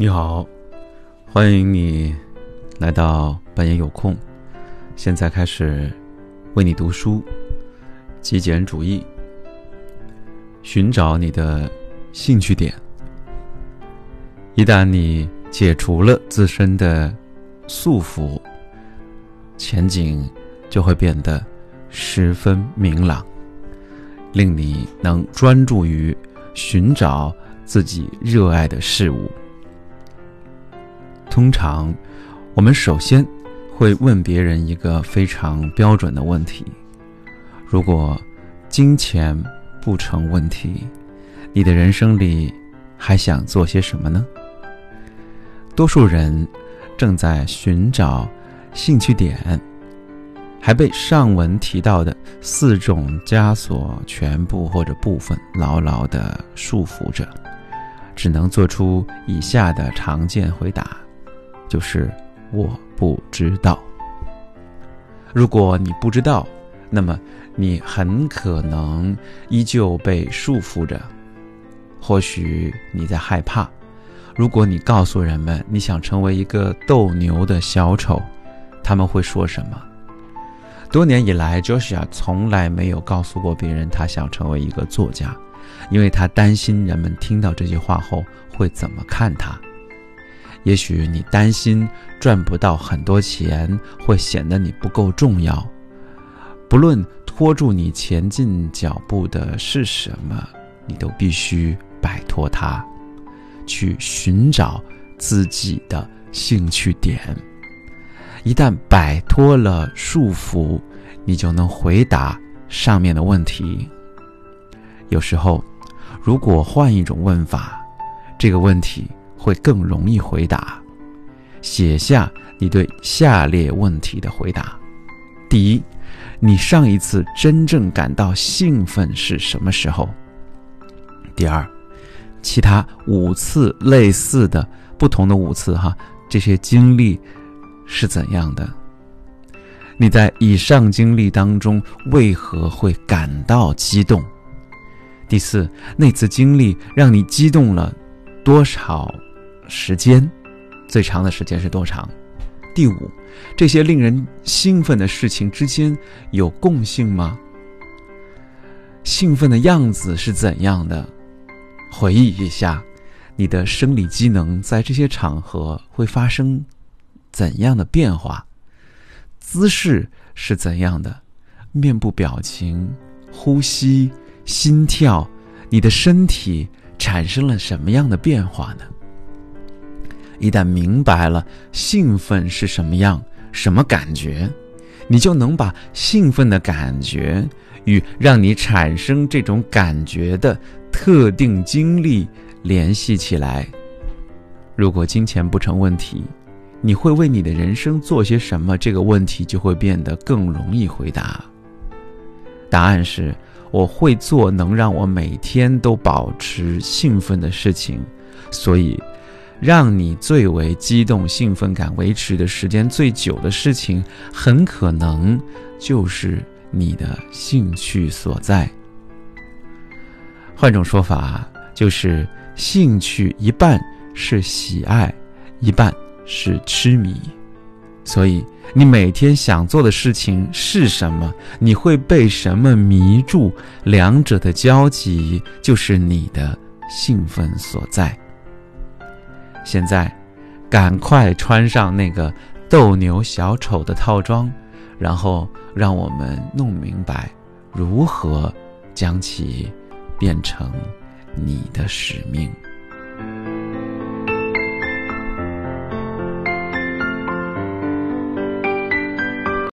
你好，欢迎你来到半夜有空。现在开始为你读书，极简主义，寻找你的兴趣点。一旦你解除了自身的束缚，前景就会变得十分明朗，令你能专注于寻找自己热爱的事物。通常，我们首先会问别人一个非常标准的问题：如果金钱不成问题，你的人生里还想做些什么呢？多数人正在寻找兴趣点，还被上文提到的四种枷锁全部或者部分牢牢地束缚着，只能做出以下的常见回答。就是我不知道。如果你不知道，那么你很可能依旧被束缚着。或许你在害怕。如果你告诉人们你想成为一个斗牛的小丑，他们会说什么？多年以来，Joshua 从来没有告诉过别人他想成为一个作家，因为他担心人们听到这句话后会怎么看他。也许你担心赚不到很多钱会显得你不够重要。不论拖住你前进脚步的是什么，你都必须摆脱它，去寻找自己的兴趣点。一旦摆脱了束缚，你就能回答上面的问题。有时候，如果换一种问法，这个问题。会更容易回答。写下你对下列问题的回答：第一，你上一次真正感到兴奋是什么时候？第二，其他五次类似的、不同的五次哈，这些经历是怎样的？你在以上经历当中为何会感到激动？第四，那次经历让你激动了多少？时间最长的时间是多长？第五，这些令人兴奋的事情之间有共性吗？兴奋的样子是怎样的？回忆一下，你的生理机能在这些场合会发生怎样的变化？姿势是怎样的？面部表情、呼吸、心跳，你的身体产生了什么样的变化呢？一旦明白了兴奋是什么样、什么感觉，你就能把兴奋的感觉与让你产生这种感觉的特定经历联系起来。如果金钱不成问题，你会为你的人生做些什么？这个问题就会变得更容易回答。答案是：我会做能让我每天都保持兴奋的事情，所以。让你最为激动、兴奋感维持的时间最久的事情，很可能就是你的兴趣所在。换种说法，就是兴趣一半是喜爱，一半是痴迷。所以，你每天想做的事情是什么？你会被什么迷住？两者的交集，就是你的兴奋所在。现在，赶快穿上那个斗牛小丑的套装，然后让我们弄明白如何将其变成你的使命。